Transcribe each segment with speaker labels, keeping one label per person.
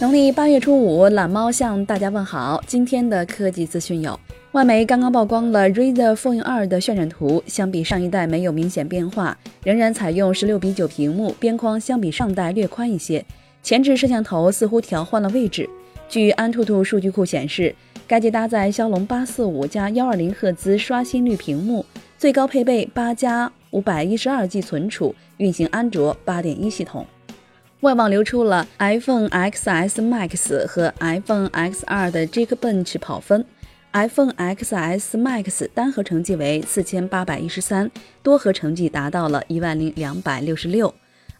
Speaker 1: 农历八月初五，懒猫向大家问好。今天的科技资讯有：外媒刚刚曝光了 Razer Phone 2的渲染图，相比上一代没有明显变化，仍然采用十六比九屏幕，边框相比上代略宽一些。前置摄像头似乎调换了位置。据安兔兔数据库显示，该机搭载骁龙八四五加幺二零赫兹刷新率屏幕，最高配备八加五百一十二 G 存储，运行安卓八点一系统。外网流出了 iPhone XS Max 和 iPhone Xr 的 Geekbench 跑分，iPhone XS Max 单核成绩为四千八百一十三，多核成绩达到了一万零两百六十六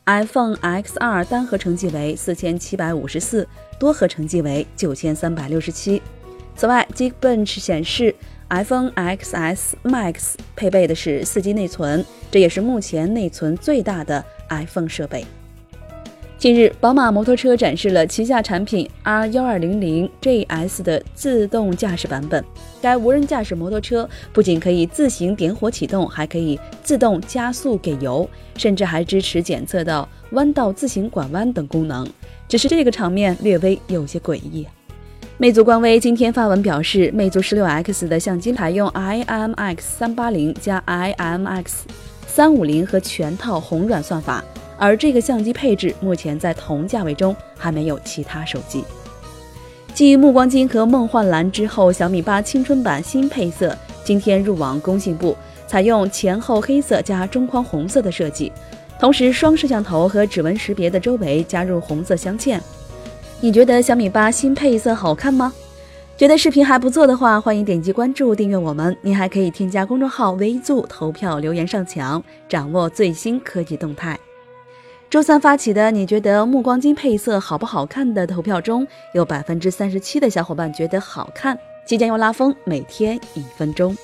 Speaker 1: ；iPhone Xr 单核成绩为四千七百五十四，多核成绩为九千三百六十七。此外，Geekbench 显示 iPhone XS Max 配备的是四 G 内存，这也是目前内存最大的 iPhone 设备。近日，宝马摩托车展示了旗下产品 R 幺二零零 GS 的自动驾驶版本。该无人驾驶摩托车不仅可以自行点火启动，还可以自动加速给油，甚至还支持检测到弯道自行拐弯等功能。只是这个场面略微有些诡异。魅族官微今天发文表示，魅族十六 X 的相机采用 IMX 三八零加 IMX 三五零和全套红软算法。而这个相机配置目前在同价位中还没有其他手机。继暮光金和梦幻蓝之后，小米八青春版新配色今天入网工信部，采用前后黑色加中框红色的设计，同时双摄像头和指纹识别的周围加入红色镶嵌。你觉得小米八新配色好看吗？觉得视频还不错的话，欢迎点击关注订阅我们。您还可以添加公众号“微助”投票留言上墙，掌握最新科技动态。周三发起的“你觉得暮光金配色好不好看”的投票中，有百分之三十七的小伙伴觉得好看。即将要拉风，每天一分钟。